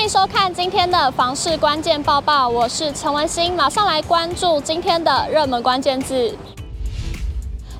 欢迎收看今天的房市关键报报，我是陈文心，马上来关注今天的热门关键字。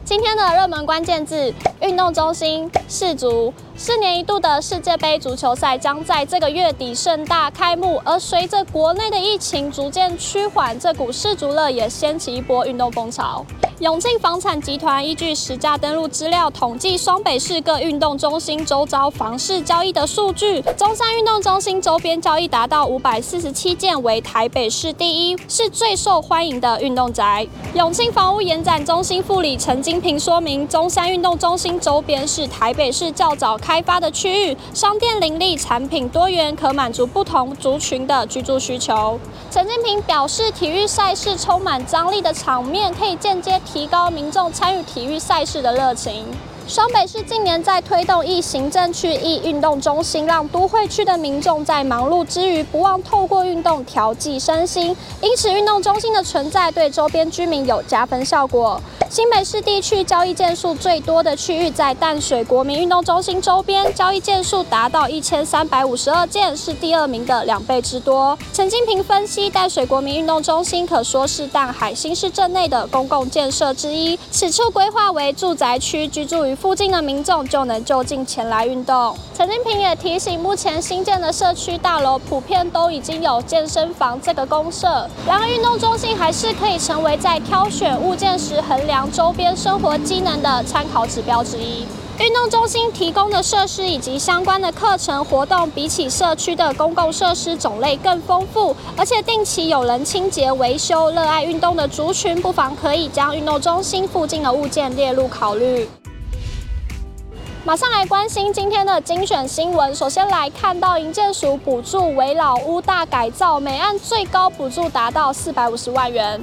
今天的热门关键字：运动中心、世足。四年一度的世界杯足球赛将在这个月底盛大开幕，而随着国内的疫情逐渐趋缓，这股世足热也掀起一波运动风潮。永庆房产集团依据实价登录资料统计双北市各运动中心周遭房市交易的数据，中山运动中心周边交易达到五百四十七件，为台北市第一，是最受欢迎的运动宅。永庆房屋延展中心副理陈金平说明，中山运动中心周边是台北市较早开发的区域，商店林立，产品多元，可满足不同族群的居住需求。陈金平表示，体育赛事充满张力的场面，可以间接提高民众参与体育赛事的热情。双北市近年在推动一行政区一运动中心，让都会区的民众在忙碌之余，不忘透过运动调剂身心。因此，运动中心的存在对周边居民有加分效果。新北市地区交易件数最多的区域在淡水国民运动中心周边，交易件数达到一千三百五十二件，是第二名的两倍之多。陈金平分析，淡水国民运动中心可说是淡海新市镇内的公共建设之一，此处规划为住宅区，居住于附近的民众就能就近前来运动。陈金平也提醒，目前新建的社区大楼普遍都已经有健身房这个公设，然而运动中心还是可以成为在挑选物件时衡量周边生活机能的参考指标之一。运动中心提供的设施以及相关的课程活动，比起社区的公共设施种类更丰富，而且定期有人清洁维修。热爱运动的族群不妨可以将运动中心附近的物件列入考虑。马上来关心今天的精选新闻。首先来看到营建署补助围老屋大改造，每案最高补助达到四百五十万元。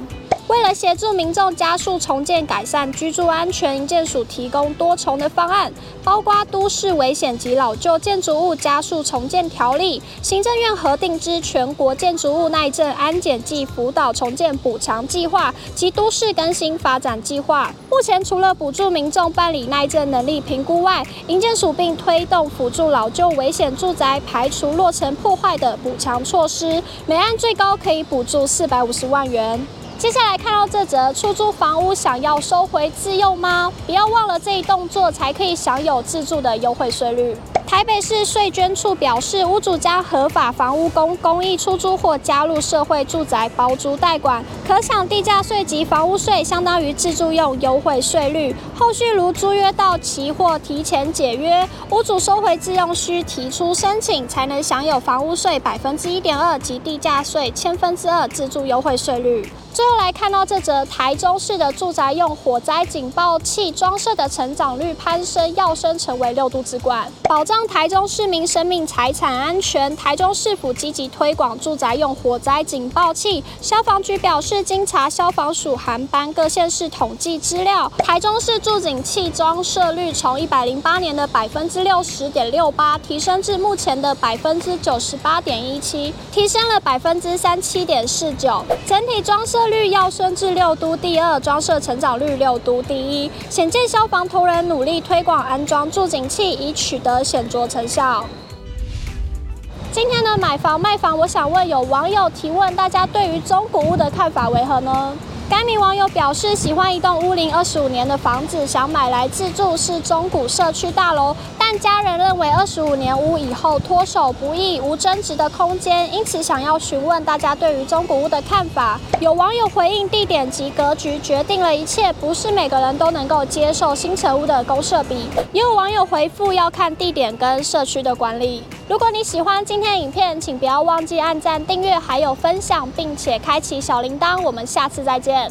为了协助民众加速重建、改善居住安全，营建署提供多重的方案，包括都市危险及老旧建筑物加速重建条例、行政院核定之全国建筑物耐震安检暨辅导重建补偿计划及都市更新发展计划。目前除了补助民众办理耐震能力评估外，营建署并推动辅助老旧危险住宅排除落成破坏的补偿措施，每案最高可以补助四百五十万元。接下来看到这则出租房屋想要收回自用吗？不要忘了这一动作才可以享有自住的优惠税率。台北市税捐处表示，屋主将合法房屋供公益出租或加入社会住宅包租代管，可享地价税及房屋税，相当于自住用优惠税率。后续如租约到期或提前解约，屋主收回自用需提出申请，才能享有房屋税百分之一点二及地价税千分之二自住优惠税率。最后来看到这则台中市的住宅用火灾警报器装设的成长率攀升，跃升成为六度之冠，保障台中市民生命财产安全。台中市府积极推广住宅用火灾警报器。消防局表示，经查消防署函颁各县市统计资料，台中市住警器装设率从一百零八年的百分之六十点六八提升至目前的百分之九十八点一七，提升了百分之三七点四九，整体装设率要升至六都第二，装设成长率六都第一，显见消防同仁努力推广安装助警器，已取得显著成效。今天的买房卖房，我想问有网友提问，大家对于中古屋的看法为何呢？该名网友表示，喜欢一栋屋龄二十五年的房子，想买来自住，是中古社区大楼。但家人认为二十五年屋以后脱手不易，无增值的空间，因此想要询问大家对于中古屋的看法。有网友回应：地点及格局决定了一切，不是每个人都能够接受新成屋的公设比。也有网友回复：要看地点跟社区的管理。如果你喜欢今天影片，请不要忘记按赞、订阅，还有分享，并且开启小铃铛。我们下次再见。